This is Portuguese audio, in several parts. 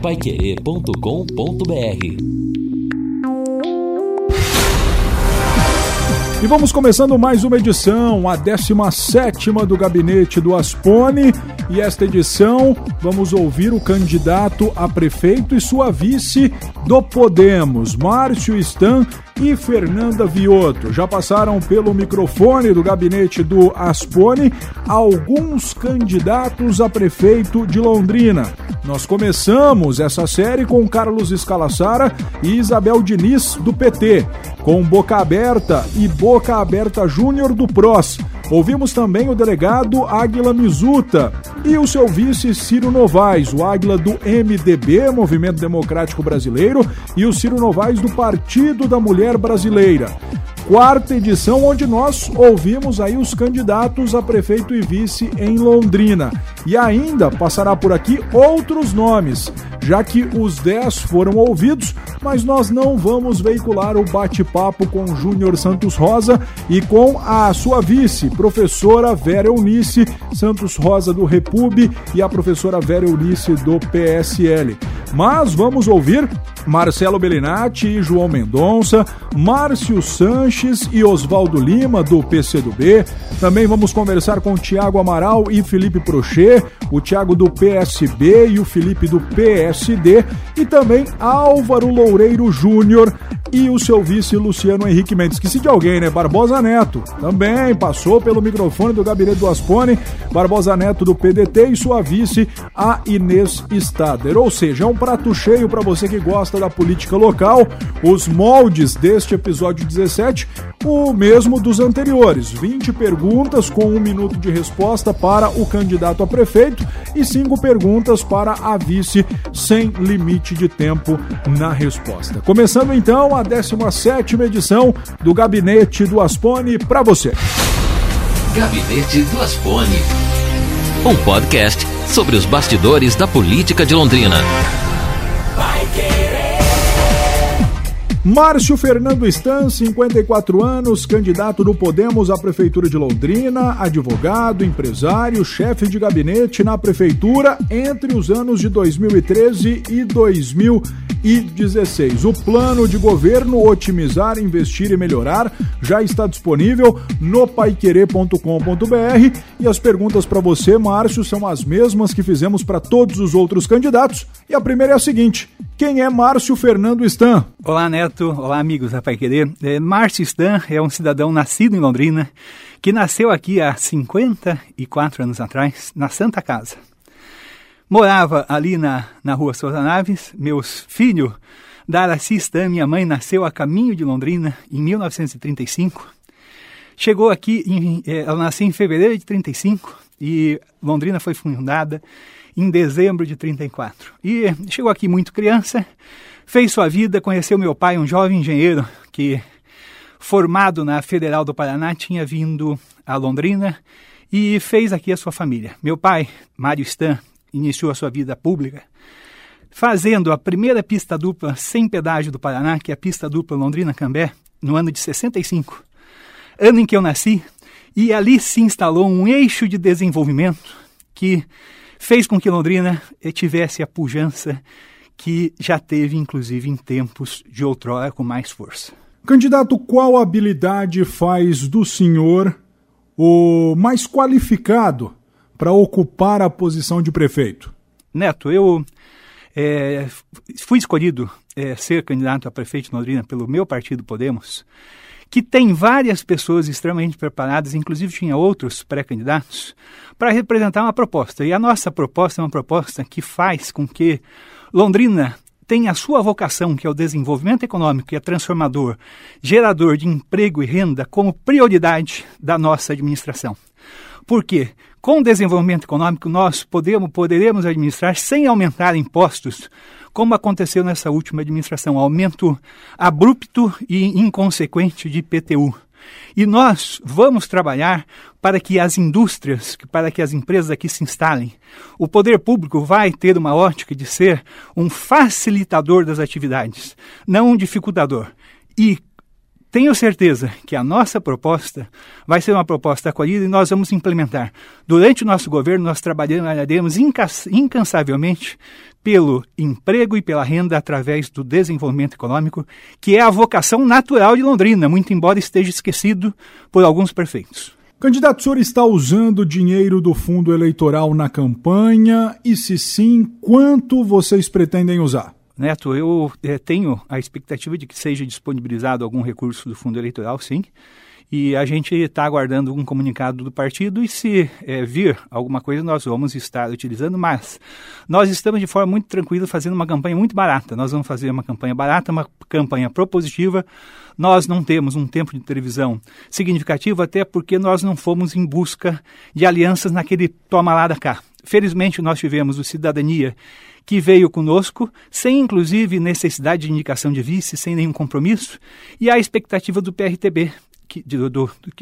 paiquerê.com.br E vamos começando mais uma edição, a 17 do Gabinete do Aspone. E esta edição vamos ouvir o candidato a prefeito e sua vice do Podemos, Márcio Stan e Fernanda Vioto. Já passaram pelo microfone do gabinete do Aspone alguns candidatos a prefeito de Londrina. Nós começamos essa série com Carlos Escalassara e Isabel Diniz, do PT, com Boca Aberta e Boca Aberta Júnior do PROS. Ouvimos também o delegado Águila Mizuta e o seu vice Ciro Novaes, o Águila do MDB, Movimento Democrático Brasileiro, e o Ciro Novaes do Partido da Mulher Brasileira quarta edição, onde nós ouvimos aí os candidatos a prefeito e vice em Londrina. E ainda passará por aqui outros nomes, já que os 10 foram ouvidos, mas nós não vamos veicular o bate-papo com Júnior Santos Rosa e com a sua vice, professora Vera Eunice Santos Rosa do Repub e a professora Vera Eunice do PSL. Mas vamos ouvir Marcelo Bellinati e João Mendonça, Márcio Sanches e Oswaldo Lima, do PCdoB. Também vamos conversar com Tiago Amaral e Felipe Prochet, o Tiago do PSB e o Felipe do PSD, e também Álvaro Loureiro Júnior e o seu vice Luciano Henrique Mendes. Esqueci de alguém, né? Barbosa Neto também passou pelo microfone do gabinete do Aspone, Barbosa Neto do PDT e sua vice, a Inês Stader. Ou seja, é um prato cheio para você que gosta da política local, os moldes deste episódio 17, o mesmo dos anteriores. 20 perguntas com um minuto de resposta para o candidato a prefeito e cinco perguntas para a vice, sem limite de tempo na resposta. Começando então a 17 edição do Gabinete do Aspone para você. Gabinete do Aspone. Um podcast sobre os bastidores da política de Londrina. Márcio Fernando Stan, 54 anos, candidato do Podemos à Prefeitura de Londrina, advogado, empresário, chefe de gabinete na Prefeitura entre os anos de 2013 e 2016. O plano de governo Otimizar, Investir e Melhorar já está disponível no paiquerê.com.br e as perguntas para você, Márcio, são as mesmas que fizemos para todos os outros candidatos. E a primeira é a seguinte: quem é Márcio Fernando Stan? Olá, Neto. Olá, amigos da Pai Querer. É, Márcio Stan é um cidadão nascido em Londrina, que nasceu aqui há 54 anos atrás, na Santa Casa. Morava ali na, na rua Souza Naves. Meus filhos, Daraci Stan, minha mãe, nasceu a caminho de Londrina em 1935. Chegou aqui, em, é, ela nasceu em fevereiro de 35 e Londrina foi fundada em dezembro de 34. E chegou aqui muito criança, fez sua vida, conheceu meu pai, um jovem engenheiro que, formado na Federal do Paraná, tinha vindo a Londrina e fez aqui a sua família. Meu pai, Mário Stan, iniciou a sua vida pública fazendo a primeira pista dupla sem pedágio do Paraná, que é a pista dupla Londrina-Cambé, no ano de 65, ano em que eu nasci, e ali se instalou um eixo de desenvolvimento que fez com que Londrina tivesse a pujança que já teve, inclusive, em tempos de outrora com mais força. Candidato, qual habilidade faz do senhor o mais qualificado para ocupar a posição de prefeito? Neto, eu é, fui escolhido é, ser candidato a prefeito de Londrina pelo meu partido Podemos, que tem várias pessoas extremamente preparadas, inclusive tinha outros pré-candidatos, para representar uma proposta. E a nossa proposta é uma proposta que faz com que Londrina tenha a sua vocação, que é o desenvolvimento econômico, que é transformador, gerador de emprego e renda, como prioridade da nossa administração. Por quê? Com o desenvolvimento econômico, nós podemos, poderemos administrar sem aumentar impostos, como aconteceu nessa última administração, aumento abrupto e inconsequente de IPTU. E nós vamos trabalhar para que as indústrias, para que as empresas aqui se instalem. O poder público vai ter uma ótica de ser um facilitador das atividades, não um dificultador. E tenho certeza que a nossa proposta vai ser uma proposta acolhida e nós vamos implementar. Durante o nosso governo, nós trabalharemos incansavelmente pelo emprego e pela renda através do desenvolvimento econômico, que é a vocação natural de Londrina, muito embora esteja esquecido por alguns prefeitos. Candidato, o senhor está usando dinheiro do fundo eleitoral na campanha? E se sim, quanto vocês pretendem usar? Neto, eu é, tenho a expectativa de que seja disponibilizado algum recurso do fundo eleitoral, sim. E a gente está aguardando um comunicado do partido e se é, vir alguma coisa nós vamos estar utilizando, mas nós estamos de forma muito tranquila fazendo uma campanha muito barata. Nós vamos fazer uma campanha barata, uma campanha propositiva. Nós não temos um tempo de televisão significativo, até porque nós não fomos em busca de alianças naquele toma lá da cá. Felizmente nós tivemos o Cidadania que veio conosco, sem inclusive necessidade de indicação de vice, sem nenhum compromisso, e a expectativa do PRTB, de,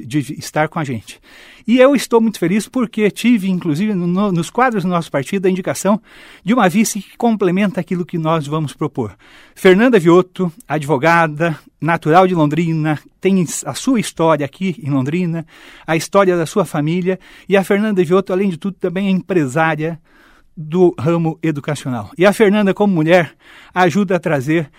de, estar com a gente. E eu estou muito feliz porque tive, inclusive, no, nos quadros do nosso partido, a indicação de uma vice que complementa aquilo que nós vamos propor. Fernanda Viotto, advogada, natural de Londrina, tem a sua história aqui em Londrina, a história da sua família, e a Fernanda Viotto, além de tudo, também é empresária, do ramo educacional. E a Fernanda, como mulher, ajuda a trazer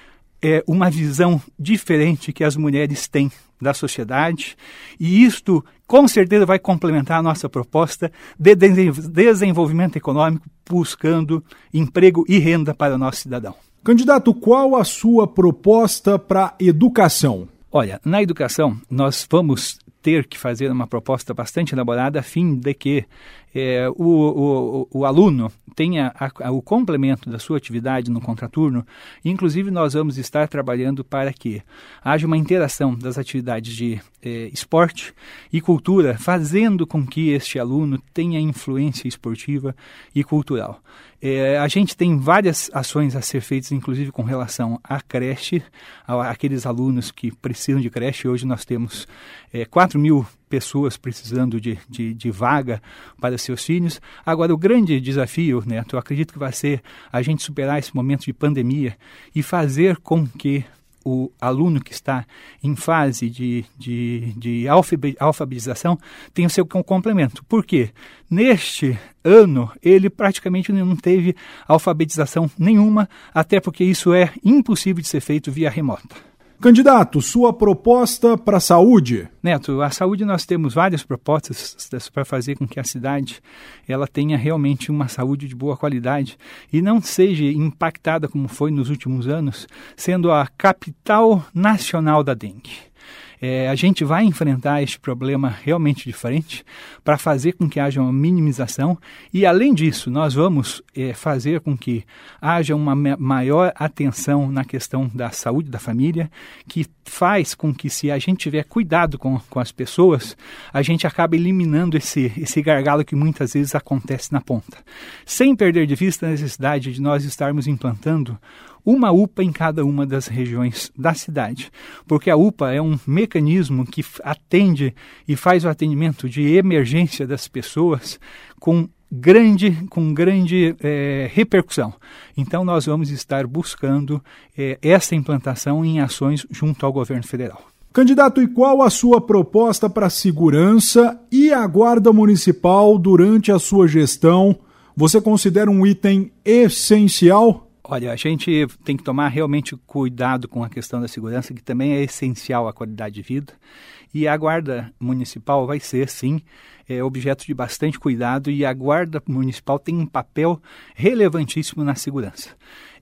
é, uma visão diferente que as mulheres têm da sociedade, e isto com certeza vai complementar a nossa proposta de desenvolvimento econômico, buscando emprego e renda para o nosso cidadão. Candidato, qual a sua proposta para educação? Olha, na educação, nós vamos ter que fazer uma proposta bastante elaborada a fim de que é, o, o, o, aluno tenha a, a, o complemento da sua atividade no contraturno. Inclusive, nós vamos estar trabalhando para que haja uma interação das atividades de é, esporte e cultura, fazendo com que este aluno tenha influência esportiva e cultural. É, a gente tem várias ações a ser feitas, inclusive com relação à creche, a, aqueles alunos que precisam de creche. Hoje nós temos é, 4 mil pessoas precisando de, de, de, vaga para seus filhos. Agora, o grande desafio, Neto, eu acredito que vai ser a gente superar esse momento de pandemia e fazer com que o aluno que está em fase de, de, de alfabetização tem o seu complemento. Por quê? Neste ano, ele praticamente não teve alfabetização nenhuma, até porque isso é impossível de ser feito via remota. Candidato, sua proposta para a saúde? Neto, a saúde nós temos várias propostas para fazer com que a cidade ela tenha realmente uma saúde de boa qualidade e não seja impactada como foi nos últimos anos, sendo a capital nacional da dengue. É, a gente vai enfrentar este problema realmente diferente para fazer com que haja uma minimização e, além disso, nós vamos é, fazer com que haja uma maior atenção na questão da saúde da família, que faz com que, se a gente tiver cuidado com, com as pessoas, a gente acaba eliminando esse, esse gargalo que muitas vezes acontece na ponta. Sem perder de vista a necessidade de nós estarmos implantando uma UPA em cada uma das regiões da cidade, porque a UPA é um mecanismo que atende e faz o atendimento de emergência das pessoas com grande, com grande é, repercussão. Então, nós vamos estar buscando é, essa implantação em ações junto ao governo federal. Candidato, e qual a sua proposta para a segurança e a guarda municipal durante a sua gestão? Você considera um item essencial? Olha, a gente tem que tomar realmente cuidado com a questão da segurança, que também é essencial à qualidade de vida. E a Guarda Municipal vai ser, sim, é, objeto de bastante cuidado e a Guarda Municipal tem um papel relevantíssimo na segurança.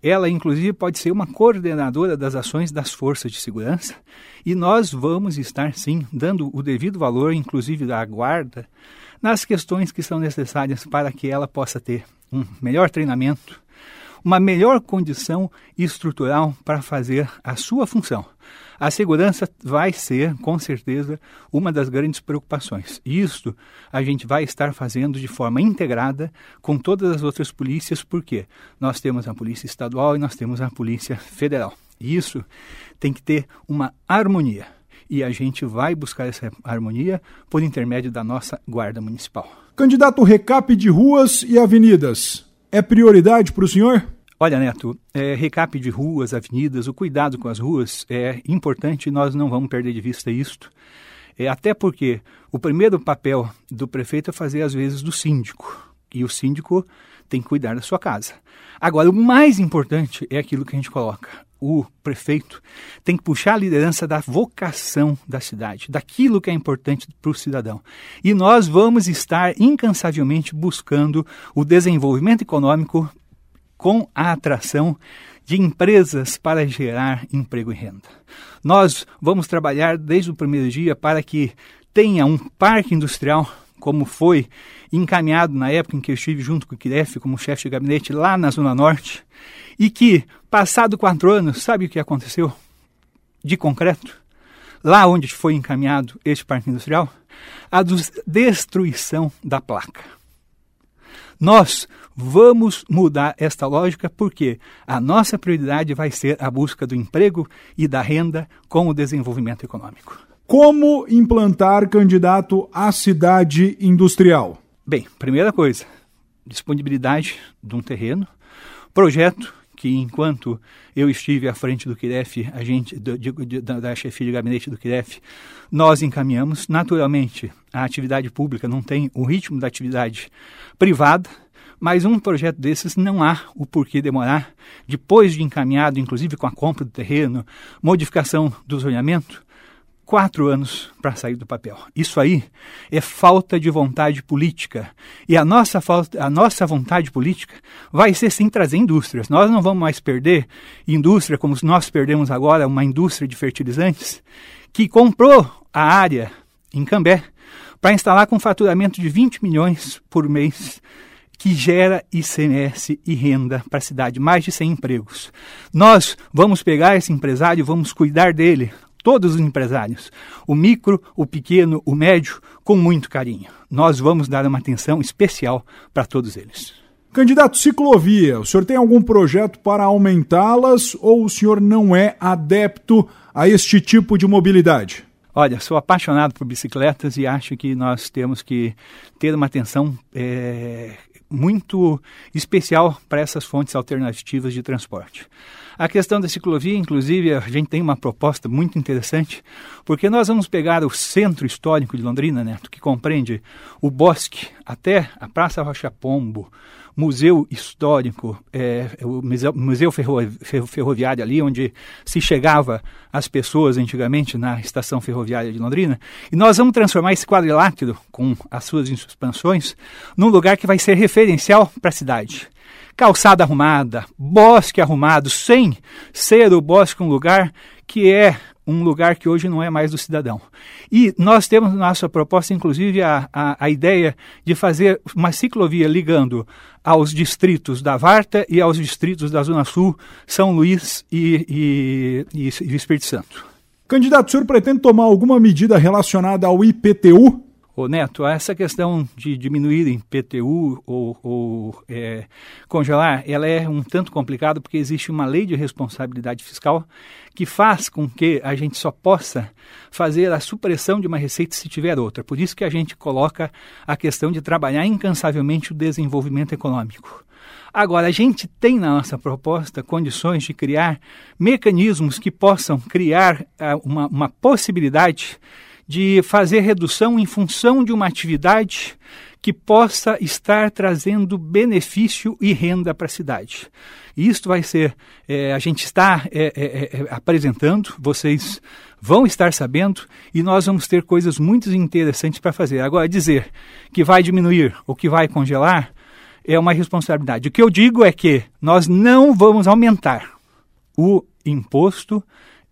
Ela, inclusive, pode ser uma coordenadora das ações das forças de segurança e nós vamos estar, sim, dando o devido valor, inclusive da Guarda, nas questões que são necessárias para que ela possa ter um melhor treinamento, uma melhor condição estrutural para fazer a sua função. A segurança vai ser, com certeza, uma das grandes preocupações. Isto a gente vai estar fazendo de forma integrada com todas as outras polícias, porque nós temos a Polícia Estadual e nós temos a Polícia Federal. Isso tem que ter uma harmonia. E a gente vai buscar essa harmonia por intermédio da nossa Guarda Municipal. Candidato recap de ruas e avenidas. É prioridade para o senhor? Olha, Neto, é, de ruas, avenidas, o cuidado com as ruas é importante nós não vamos perder de vista isto. É, até porque o primeiro papel do prefeito é fazer, às vezes, do síndico. E o síndico tem que cuidar da sua casa. Agora, o mais importante é aquilo que a gente coloca. O prefeito tem que puxar a liderança da vocação da cidade, daquilo que é importante para o cidadão. E nós vamos estar incansavelmente buscando o desenvolvimento econômico com a atração de empresas para gerar emprego e renda. Nós vamos trabalhar desde o primeiro dia para que tenha um parque industrial, como foi encaminhado na época em que eu estive junto com o Kiref como chefe de gabinete lá na Zona Norte, e que, passado quatro anos, sabe o que aconteceu? De concreto, lá onde foi encaminhado este parque industrial, a destruição da placa. Nós vamos mudar esta lógica porque a nossa prioridade vai ser a busca do emprego e da renda com o desenvolvimento econômico. Como implantar candidato à cidade industrial? Bem, primeira coisa, disponibilidade de um terreno, projeto que enquanto eu estive à frente do QIREF, a gente, do, de, da, chefia de gabinete do QIREF, nós encaminhamos. Naturalmente, a atividade pública não tem o ritmo da atividade privada, mas um projeto desses não há o porquê demorar, depois de encaminhado, inclusive com a compra do terreno, modificação do zoneamento, quatro anos para sair do papel. Isso aí é falta de vontade política. E a nossa, falta, a nossa vontade política vai ser sim trazer indústrias. Nós não vamos mais perder indústria como nós perdemos agora, uma indústria de fertilizantes, que comprou a área em Cambé para instalar com faturamento de 20 milhões por mês que gera ICMS e renda para a cidade, mais de 100 empregos. Nós vamos pegar esse empresário, vamos cuidar dele, todos os empresários, o micro, o pequeno, o médio, com muito carinho. Nós vamos dar uma atenção especial para todos eles. Candidato ciclovia, o senhor tem algum projeto para aumentá-las ou o senhor não é adepto a este tipo de mobilidade? Olha, sou apaixonado por bicicletas e acho que nós temos que ter uma atenção é, muito especial para essas fontes alternativas de transporte. A questão da ciclovia, inclusive, a gente tem uma proposta muito interessante, porque nós vamos pegar o centro histórico de Londrina, Neto, que compreende o bosque até a Praça Rocha Pombo, museu histórico, é, o museu, museu ferro, ferroviário ali, onde se chegava as pessoas antigamente na estação ferroviária de Londrina, e nós vamos transformar esse quadrilátero, com as suas expansões, num lugar que vai ser referencial para a cidade. Calçada arrumada, bosque arrumado, sem ser o bosque um lugar que é um lugar que hoje não é mais do cidadão. E nós temos na nossa proposta, inclusive, a, a, a, ideia de fazer uma ciclovia ligando aos distritos da Varta e aos distritos da Zona Sul, São Luís e, e, e, e Espírito Santo. Candidato, o senhor pretende tomar alguma medida relacionada ao IPTU? Ô Neto, essa questão de diminuir em PTU ou, ou é, congelar, ela é um tanto complicada porque existe uma lei de responsabilidade fiscal que faz com que a gente só possa fazer a supressão de uma receita se tiver outra. Por isso que a gente coloca a questão de trabalhar incansavelmente o desenvolvimento econômico. Agora, a gente tem na nossa proposta condições de criar mecanismos que possam criar uh, uma, uma possibilidade de fazer redução em função de uma atividade que possa estar trazendo benefício e renda para a cidade. E isto vai ser, é, a gente está é, é, é, apresentando, vocês vão estar sabendo e nós vamos ter coisas muito interessantes para fazer. Agora, dizer que vai diminuir ou que vai congelar é uma responsabilidade. O que eu digo é que nós não vamos aumentar o imposto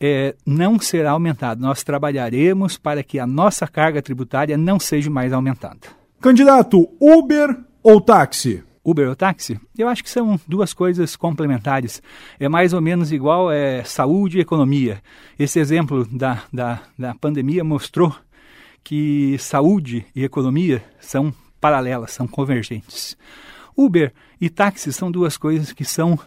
é, não será aumentado. Nós trabalharemos para que a nossa carga tributária não seja mais aumentada. Candidato, Uber ou táxi? Uber ou táxi? Eu acho que são duas coisas complementares. É mais ou menos igual é, saúde e economia. Esse exemplo da, da, da pandemia mostrou que saúde e economia são paralelas, são convergentes. Uber e táxi são duas coisas que são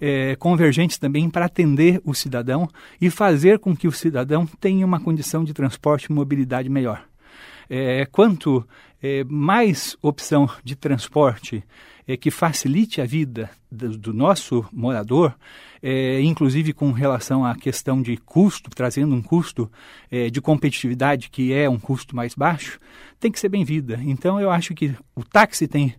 é, convergentes também para atender o cidadão e fazer com que o cidadão tenha uma condição de transporte e mobilidade melhor. É, quanto é, mais opção de transporte é, que facilite a vida do, do nosso morador, é, inclusive com relação à questão de custo, trazendo um custo é, de competitividade que é um custo mais baixo, tem que ser bem-vinda. Então eu acho que o táxi tem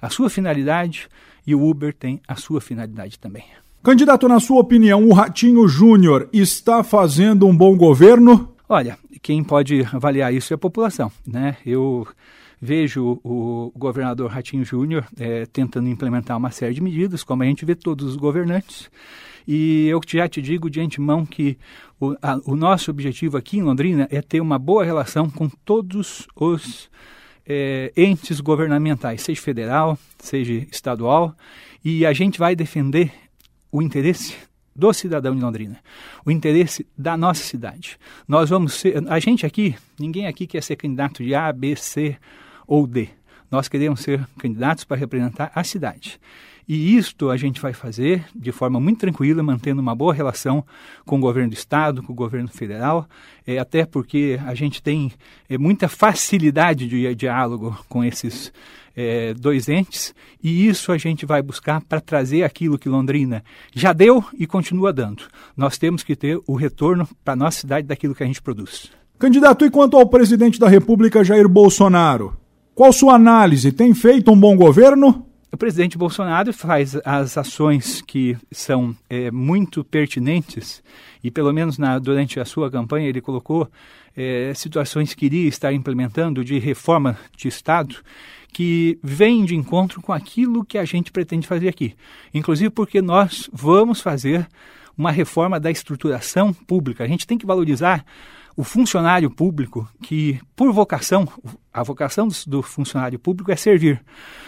a sua finalidade e o Uber tem a sua finalidade também. Candidato, na sua opinião, o Ratinho Júnior está fazendo um bom governo? Olha, quem pode avaliar isso é a população, né? Eu vejo o governador Ratinho Júnior é, tentando implementar uma série de medidas, como a gente vê todos os governantes. E eu já te digo de antemão que o, a, o nosso objetivo aqui em Londrina é ter uma boa relação com todos os é, entes governamentais, seja federal, seja estadual, e a gente vai defender o interesse do cidadão de Londrina, o interesse da nossa cidade. Nós vamos ser, a gente aqui, ninguém aqui quer ser candidato de A, B, C ou D. Nós queremos ser candidatos para representar a cidade. E isto a gente vai fazer de forma muito tranquila, mantendo uma boa relação com o governo do Estado, com o governo federal, é, até porque a gente tem é, muita facilidade de diálogo com esses é, dois entes, e isso a gente vai buscar para trazer aquilo que Londrina já deu e continua dando. Nós temos que ter o retorno para a nossa cidade daquilo que a gente produz. Candidato, e quanto ao presidente da República, Jair Bolsonaro? Qual sua análise? Tem feito um bom governo? O presidente Bolsonaro faz as ações que são é, muito pertinentes e, pelo menos na, durante a sua campanha, ele colocou é, situações que iria estar implementando de reforma de Estado que vem de encontro com aquilo que a gente pretende fazer aqui. Inclusive porque nós vamos fazer uma reforma da estruturação pública. A gente tem que valorizar o funcionário público, que por vocação, a vocação do funcionário público é servir.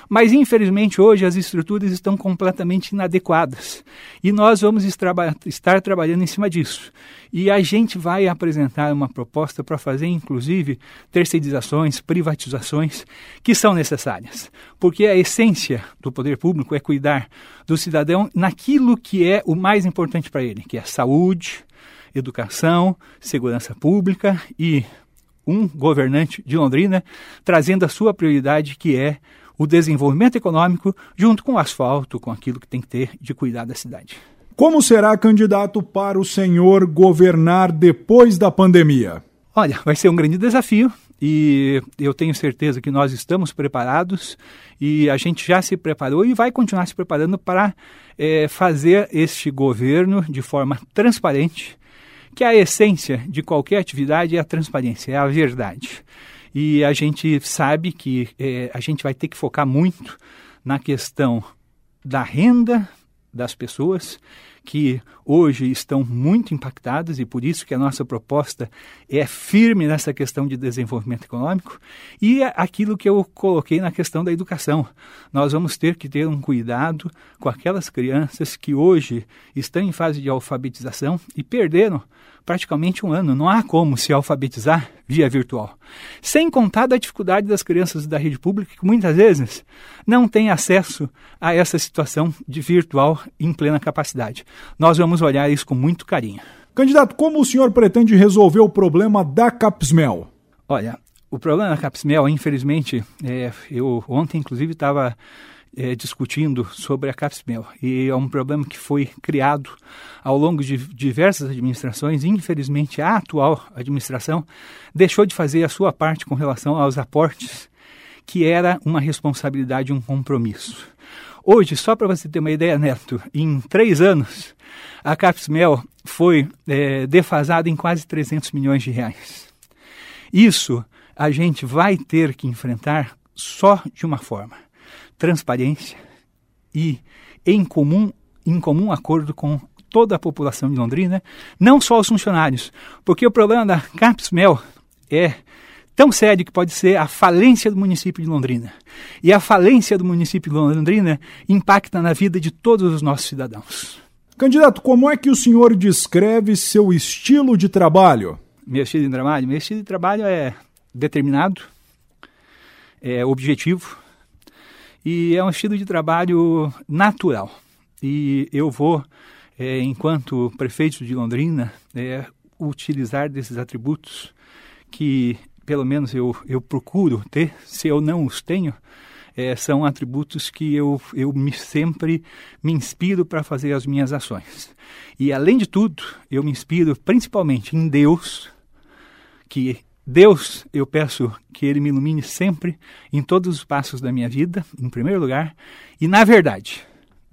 Mas infelizmente hoje as estruturas estão completamente inadequadas e nós vamos estar trabalhando em cima disso. E a gente vai apresentar uma proposta para fazer, inclusive, terceirizações, privatizações que são necessárias. Porque a essência do poder público é cuidar do cidadão naquilo que é o mais importante para ele, que é saúde, educação, segurança pública e um governante de Londrina trazendo a sua prioridade, que é o desenvolvimento econômico, junto com o asfalto, com aquilo que tem que ter de cuidar da cidade. Como será candidato para o senhor governar depois da pandemia? Olha, vai ser um grande desafio e eu tenho certeza que nós estamos preparados e a gente já se preparou e vai continuar se preparando para é, fazer este governo de forma transparente, que a essência de qualquer atividade é a transparência, é a verdade. E a gente sabe que é, a gente vai ter que focar muito na questão da renda das pessoas que hoje estão muito impactadas e por isso que a nossa proposta é firme nessa questão de desenvolvimento econômico e aquilo que eu coloquei na questão da educação. Nós vamos ter que ter um cuidado com aquelas crianças que hoje estão em fase de alfabetização e perderam praticamente um ano. Não há como se alfabetizar via virtual. Sem contar da dificuldade das crianças da rede pública, que muitas vezes não têm acesso a essa situação de virtual em plena capacidade. Nós vamos olhar isso com muito carinho. Candidato, como o senhor pretende resolver o problema da Capsmel? Olha, o problema da Capsmel, infelizmente, é, eu ontem, inclusive, estava é, discutindo sobre a Capsmel. E é um problema que foi criado ao longo de diversas administrações. Infelizmente, a atual administração deixou de fazer a sua parte com relação aos aportes, que era uma responsabilidade, um compromisso. Hoje, só para você ter uma ideia, Neto, em três anos, a Capsmel foi é, defasada em quase 300 milhões de reais. Isso a gente vai ter que enfrentar só de uma forma transparência e em comum, em comum acordo com toda a população de Londrina, não só os funcionários, porque o problema da Capsmel é tão sério que pode ser a falência do município de Londrina. E a falência do município de Londrina impacta na vida de todos os nossos cidadãos. Candidato, como é que o senhor descreve seu estilo de trabalho? Meu estilo de trabalho? Meu estilo de trabalho é determinado, é objetivo, e é um estilo de trabalho natural. E eu vou, é, enquanto prefeito de Londrina, é, utilizar desses atributos que pelo menos eu, eu procuro ter, se eu não os tenho, é, são atributos que eu, eu me, sempre me inspiro para fazer as minhas ações. E, além de tudo, eu me inspiro principalmente em Deus, que Deus, eu peço que Ele me ilumine sempre em todos os passos da minha vida, em primeiro lugar, e na verdade.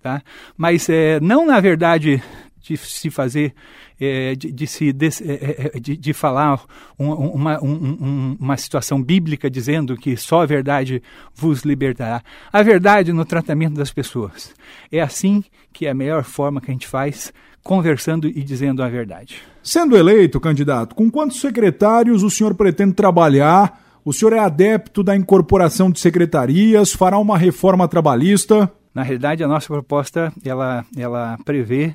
Tá? Mas é, não na verdade de se fazer, é, de, de, se de, é, é, de, de falar um, uma, um, uma situação bíblica dizendo que só a verdade vos libertará. A verdade no tratamento das pessoas. É assim que é a melhor forma que a gente faz, conversando e dizendo a verdade. Sendo eleito, candidato, com quantos secretários o senhor pretende trabalhar? O senhor é adepto da incorporação de secretarias? Fará uma reforma trabalhista? Na realidade, a nossa proposta ela, ela prevê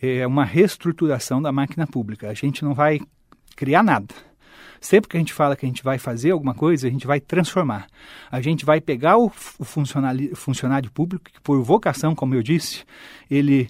é uma reestruturação da máquina pública. A gente não vai criar nada. Sempre que a gente fala que a gente vai fazer alguma coisa, a gente vai transformar. A gente vai pegar o, funcionário, funcionário público que, por vocação, como eu disse, ele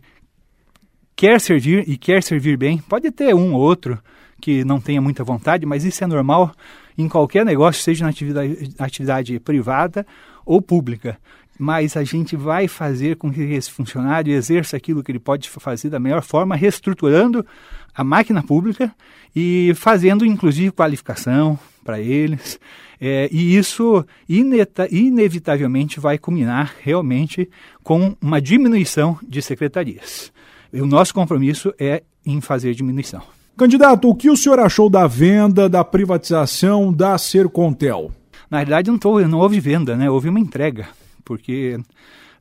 quer servir e quer servir bem. Pode ter um ou outro que não tenha muita vontade, mas isso é normal em qualquer negócio, seja na atividade, atividade privada ou pública mas a gente vai fazer com que esse funcionário exerça aquilo que ele pode fazer da melhor forma, reestruturando a máquina pública e fazendo, inclusive, qualificação para eles. É, e isso inevitavelmente vai culminar realmente com uma diminuição de secretarias. E o nosso compromisso é em fazer diminuição. Candidato, o que o senhor achou da venda, da privatização da Sercontel? Na verdade, não, tô, não houve venda, né? houve uma entrega porque,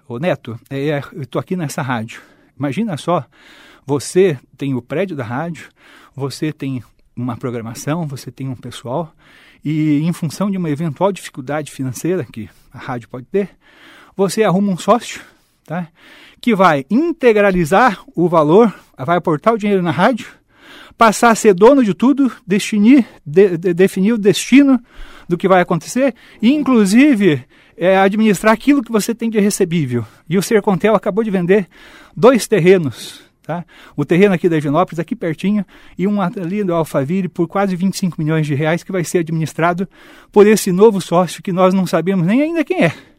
ô Neto, é, eu estou aqui nessa rádio. Imagina só, você tem o prédio da rádio, você tem uma programação, você tem um pessoal, e em função de uma eventual dificuldade financeira que a rádio pode ter, você arruma um sócio, tá? que vai integralizar o valor, vai aportar o dinheiro na rádio, passar a ser dono de tudo, definir, de, de, definir o destino do que vai acontecer, e inclusive é, administrar aquilo que você tem de recebível. E o Sercontel acabou de vender dois terrenos, tá? O terreno aqui da Evinópolis, aqui pertinho, e um ali do Alphaville por quase 25 milhões de reais que vai ser administrado por esse novo sócio que nós não sabemos nem ainda quem é.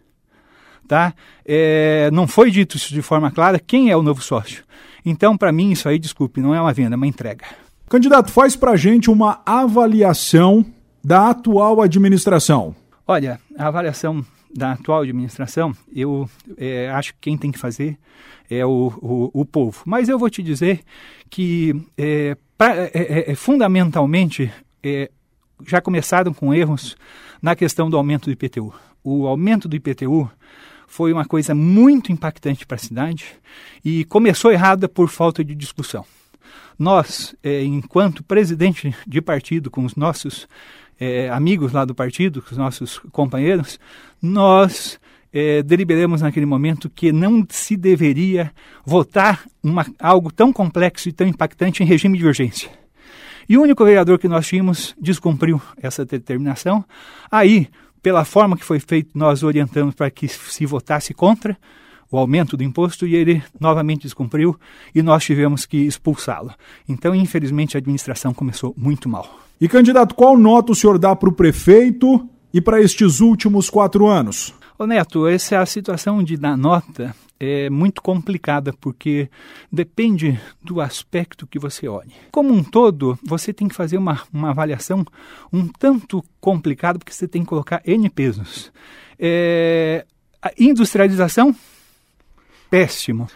Tá? É, não foi dito isso de forma clara quem é o novo sócio. Então, para mim, isso aí, desculpe, não é uma venda, é uma entrega. Candidato, faz para gente uma avaliação da atual administração. Olha, a avaliação da atual administração, eu é, acho que quem tem que fazer é o, o, o povo. Mas eu vou te dizer que, é, pra, é, é, é fundamentalmente, é, já começaram com erros na questão do aumento do IPTU. O aumento do IPTU foi uma coisa muito impactante para a cidade e começou errada por falta de discussão. Nós, enquanto presidente de partido, com os nossos é, amigos lá do partido, os nossos companheiros, nós é, deliberamos naquele momento que não se deveria votar uma, algo tão complexo e tão impactante em regime de urgência. E o único vereador que nós tínhamos descumpriu essa determinação. Aí, pela forma que foi feito, nós orientamos para que se votasse contra o aumento do imposto e ele novamente descumpriu e nós tivemos que expulsá-lo. Então, infelizmente, a administração começou muito mal. E, candidato, qual nota o senhor dá para o prefeito e para estes últimos quatro anos? Ô Neto, essa é a situação de dar nota é muito complicada porque depende do aspecto que você olhe. Como um todo, você tem que fazer uma, uma avaliação um tanto complicada porque você tem que colocar N pesos. É, a industrialização, péssimo.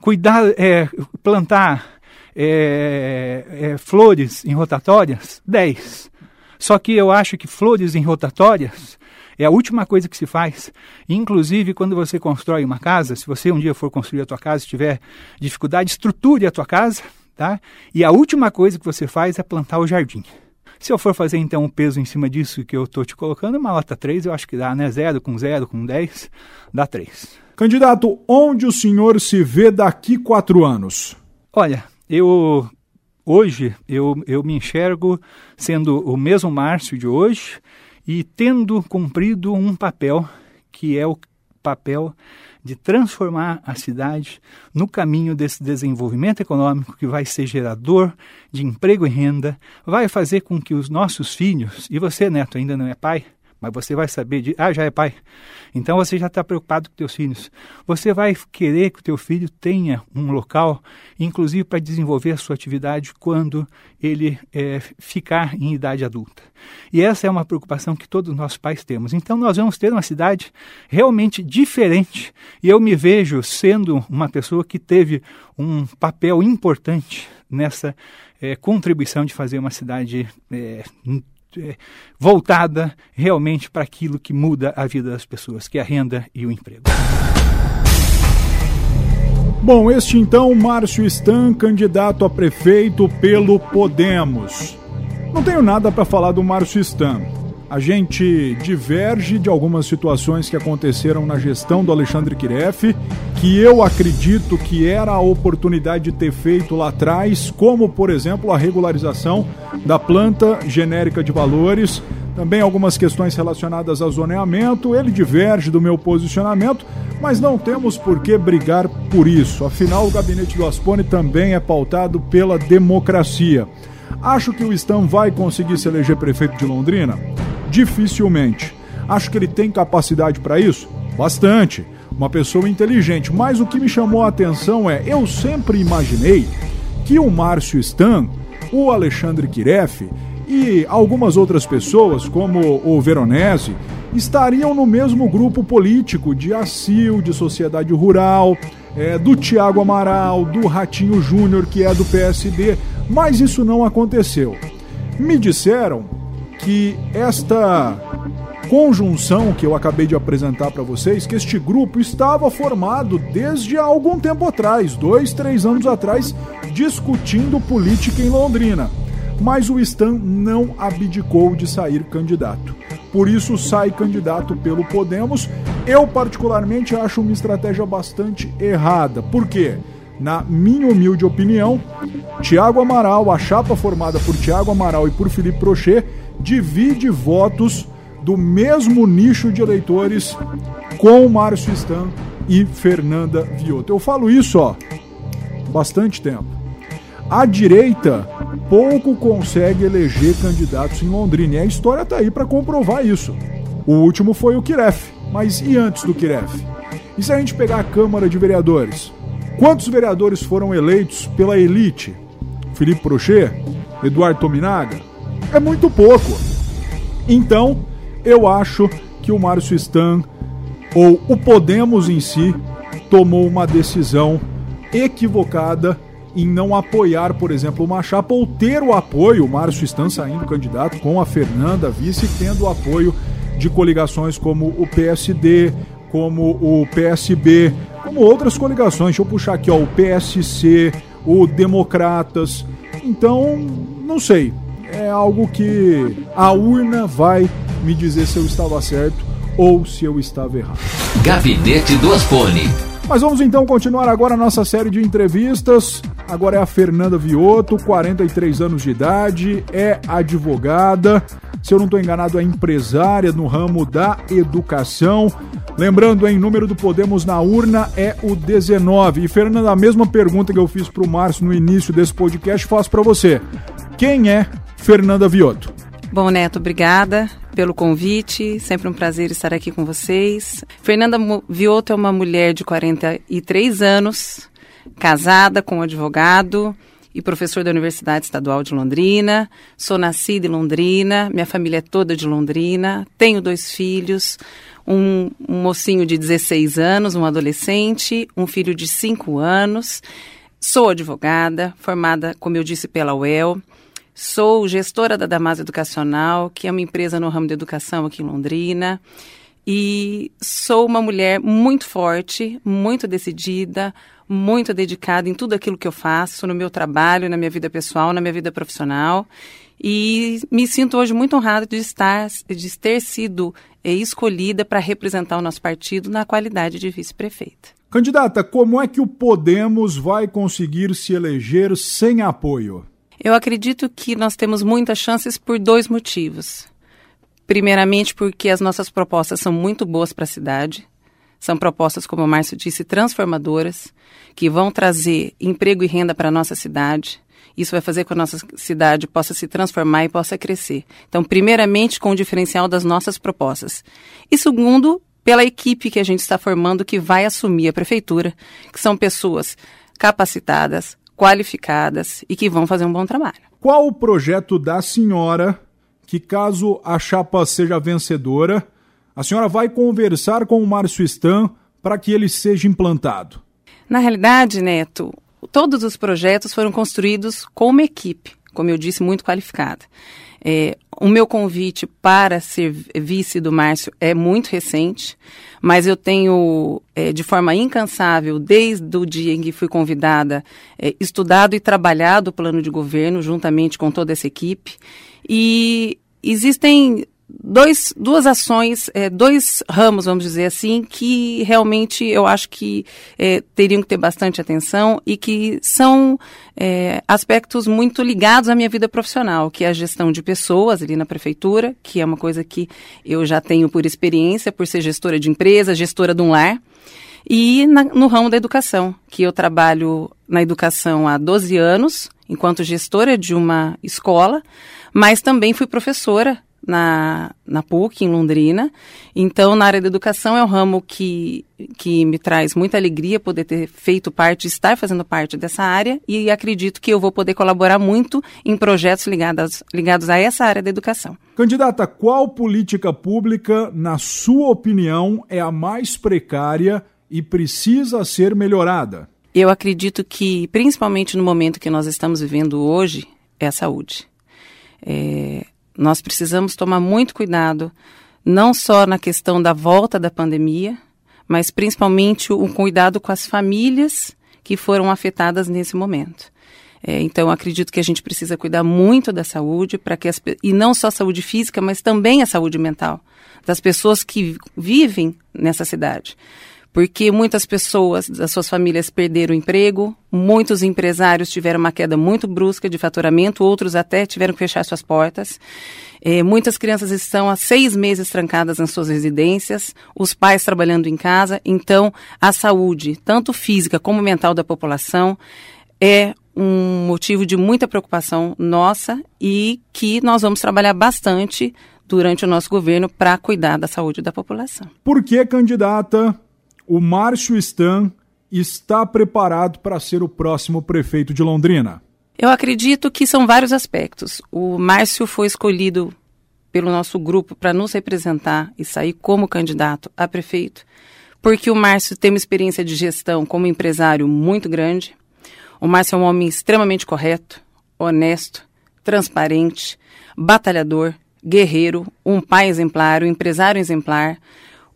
Cuidar, é, plantar é, é, flores em rotatórias? 10. Só que eu acho que flores em rotatórias é a última coisa que se faz. Inclusive, quando você constrói uma casa, se você um dia for construir a tua casa e tiver dificuldade, estruture a tua casa, tá? E a última coisa que você faz é plantar o jardim. Se eu for fazer então um peso em cima disso que eu estou te colocando, uma nota 3, eu acho que dá, né? 0 com 0 com 10, dá 3. Candidato, onde o senhor se vê daqui quatro anos? Olha, eu hoje eu, eu me enxergo sendo o mesmo Márcio de hoje e tendo cumprido um papel que é o papel de transformar a cidade no caminho desse desenvolvimento econômico que vai ser gerador de emprego e renda, vai fazer com que os nossos filhos, e você, neto, ainda não é pai, mas você vai saber de, ah, já é pai. Então você já está preocupado com teus filhos. Você vai querer que o teu filho tenha um local, inclusive para desenvolver a sua atividade quando ele é, ficar em idade adulta. E essa é uma preocupação que todos nós pais temos. Então nós vamos ter uma cidade realmente diferente. E eu me vejo sendo uma pessoa que teve um papel importante nessa é, contribuição de fazer uma cidade é, voltada realmente para aquilo que muda a vida das pessoas, que é a renda e o emprego. Bom, este então, Márcio Stan, candidato a prefeito pelo Podemos. Não tenho nada para falar do Márcio Stan a gente diverge de algumas situações que aconteceram na gestão do Alexandre Kiref, que eu acredito que era a oportunidade de ter feito lá atrás, como, por exemplo, a regularização da planta genérica de valores, também algumas questões relacionadas ao zoneamento. Ele diverge do meu posicionamento, mas não temos por que brigar por isso. Afinal, o gabinete do Aspone também é pautado pela democracia. Acho que o Stan vai conseguir se eleger prefeito de Londrina? Dificilmente. Acho que ele tem capacidade para isso? Bastante. Uma pessoa inteligente. Mas o que me chamou a atenção é: eu sempre imaginei que o Márcio Stan, o Alexandre Kiref e algumas outras pessoas, como o Veronese, estariam no mesmo grupo político de ACIL, de Sociedade Rural, é, do Tiago Amaral, do Ratinho Júnior, que é do PSD, mas isso não aconteceu. Me disseram que esta conjunção que eu acabei de apresentar para vocês, que este grupo estava formado desde há algum tempo atrás, dois, três anos atrás, discutindo política em Londrina. Mas o Stan não abdicou de sair candidato. Por isso sai candidato pelo Podemos. Eu particularmente acho uma estratégia bastante errada. Por quê? Na minha humilde opinião, Tiago Amaral, a chapa formada por Tiago Amaral e por Felipe Prochet, divide votos do mesmo nicho de eleitores com Márcio Stan e Fernanda Vioto. Eu falo isso, ó, bastante tempo. A direita pouco consegue eleger candidatos em Londrina e a história tá aí para comprovar isso. O último foi o Kiref, mas e antes do Kiref? E se a gente pegar a Câmara de Vereadores? Quantos vereadores foram eleitos pela elite? Felipe Prochet? Eduardo Tominaga? é muito pouco. Então, eu acho que o Márcio Stan, ou o Podemos em si, tomou uma decisão equivocada em não apoiar, por exemplo, uma chapa ou ter o apoio, o Márcio Stan saindo candidato com a Fernanda vice, tendo o apoio de coligações como o PSD, como o PSB, como outras coligações. Deixa eu puxar aqui, ó, o PSC, o Democratas. Então, não sei é algo que a urna vai me dizer se eu estava certo ou se eu estava errado. Gabinete do Asfone. Mas vamos então continuar agora a nossa série de entrevistas. Agora é a Fernanda Vioto, 43 anos de idade, é advogada. Se eu não estou enganado, é empresária no ramo da educação. Lembrando, em número do Podemos na urna é o 19. E Fernanda, a mesma pergunta que eu fiz para o Márcio no início desse podcast, faço para você. Quem é Fernanda Vioto. Bom, Neto, obrigada pelo convite. Sempre um prazer estar aqui com vocês. Fernanda Vioto é uma mulher de 43 anos, casada com um advogado e professor da Universidade Estadual de Londrina. Sou nascida em Londrina, minha família é toda de Londrina. Tenho dois filhos, um, um mocinho de 16 anos, um adolescente, um filho de 5 anos. Sou advogada, formada, como eu disse, pela UEL. Sou gestora da Damas Educacional, que é uma empresa no ramo da educação aqui em Londrina. E sou uma mulher muito forte, muito decidida, muito dedicada em tudo aquilo que eu faço, no meu trabalho, na minha vida pessoal, na minha vida profissional. E me sinto hoje muito honrada de estar, de ter sido escolhida para representar o nosso partido na qualidade de vice-prefeita. Candidata, como é que o Podemos vai conseguir se eleger sem apoio? Eu acredito que nós temos muitas chances por dois motivos. Primeiramente, porque as nossas propostas são muito boas para a cidade, São propostas, como o Márcio disse, transformadoras, que vão trazer emprego e renda para a nossa cidade. Isso vai fazer com que a nossa cidade possa se transformar e possa crescer. Então, primeiramente, com o diferencial das nossas propostas. E segundo, pela equipe que a gente está formando que vai assumir a prefeitura, que são pessoas capacitadas, qualificadas e que vão fazer um bom trabalho. Qual o projeto da senhora que, caso a chapa seja vencedora, a senhora vai conversar com o Márcio Stan para que ele seja implantado? Na realidade, Neto, todos os projetos foram construídos com uma equipe, como eu disse, muito qualificada. É, o meu convite para ser vice do Márcio é muito recente, mas eu tenho, é, de forma incansável, desde o dia em que fui convidada, é, estudado e trabalhado o plano de governo juntamente com toda essa equipe. E existem dois, duas ações, é, dois ramos, vamos dizer assim, que realmente eu acho que é, teriam que ter bastante atenção e que são é, aspectos muito ligados à minha vida profissional, que é a gestão de pessoas ali na prefeitura, que é uma coisa que eu já tenho por experiência, por ser gestora de empresa, gestora de um lar. E na, no ramo da educação, que eu trabalho na educação há 12 anos, enquanto gestora de uma escola, mas também fui professora na, na PUC, em Londrina. Então, na área da educação é um ramo que, que me traz muita alegria poder ter feito parte, estar fazendo parte dessa área e acredito que eu vou poder colaborar muito em projetos ligados, ligados a essa área da educação. Candidata, qual política pública, na sua opinião, é a mais precária e precisa ser melhorada? Eu acredito que, principalmente no momento que nós estamos vivendo hoje, é a saúde. É, nós precisamos tomar muito cuidado, não só na questão da volta da pandemia, mas principalmente o cuidado com as famílias que foram afetadas nesse momento. É, então, acredito que a gente precisa cuidar muito da saúde, para que as, e não só a saúde física, mas também a saúde mental das pessoas que vivem nessa cidade porque muitas pessoas das suas famílias perderam o emprego, muitos empresários tiveram uma queda muito brusca de faturamento, outros até tiveram que fechar suas portas. É, muitas crianças estão há seis meses trancadas nas suas residências, os pais trabalhando em casa, então a saúde, tanto física como mental da população, é um motivo de muita preocupação nossa e que nós vamos trabalhar bastante durante o nosso governo para cuidar da saúde da população. Por que, candidata, o Márcio Stan está preparado para ser o próximo prefeito de Londrina? Eu acredito que são vários aspectos. O Márcio foi escolhido pelo nosso grupo para nos representar e sair como candidato a prefeito, porque o Márcio tem uma experiência de gestão como empresário muito grande. O Márcio é um homem extremamente correto, honesto, transparente, batalhador, guerreiro, um pai exemplar, um empresário exemplar,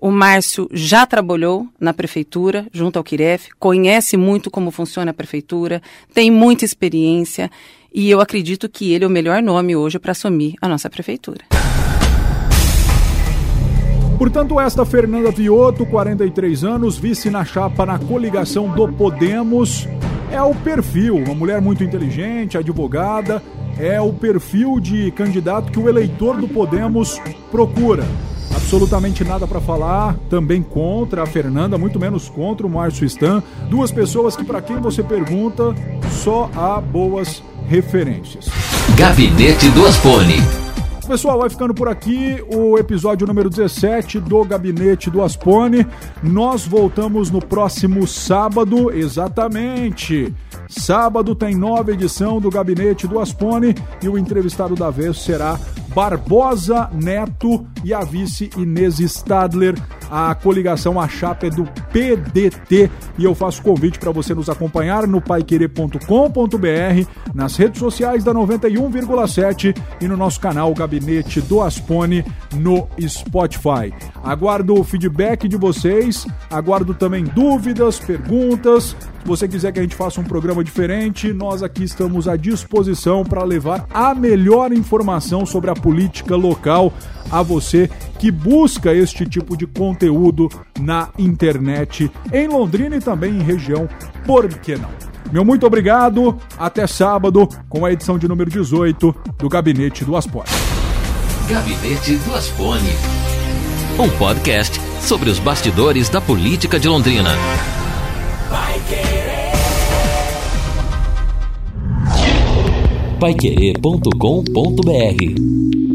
o Márcio já trabalhou na prefeitura, junto ao Quiref, conhece muito como funciona a prefeitura, tem muita experiência e eu acredito que ele é o melhor nome hoje para assumir a nossa prefeitura. Portanto, esta Fernanda Vioto, 43 anos, vice na chapa na coligação do Podemos, é o perfil, uma mulher muito inteligente, advogada, é o perfil de candidato que o eleitor do Podemos procura absolutamente nada para falar, também contra a Fernanda, muito menos contra o Márcio Stan. Duas pessoas que, para quem você pergunta, só há boas referências. Gabinete do Aspone. Pessoal, vai ficando por aqui o episódio número 17 do Gabinete do Aspone. Nós voltamos no próximo sábado, exatamente. Sábado tem nova edição do Gabinete do Aspone e o entrevistado da vez será Barbosa Neto e a vice Inês Stadler. A coligação, a chapa é do PDT. E eu faço convite para você nos acompanhar no paiquerê.com.br, nas redes sociais da 91,7 e no nosso canal Gabinete do Aspone no Spotify. Aguardo o feedback de vocês, aguardo também dúvidas, perguntas. Se você quiser que a gente faça um programa diferente, nós aqui estamos à disposição para levar a melhor informação sobre a política local a você que busca este tipo de conteúdo na internet em Londrina e também em região, por que não? Meu muito obrigado, até sábado com a edição de número 18 do Gabinete do Aspone. Gabinete do Aspone, um podcast sobre os bastidores da política de Londrina. Paiquerê.com.br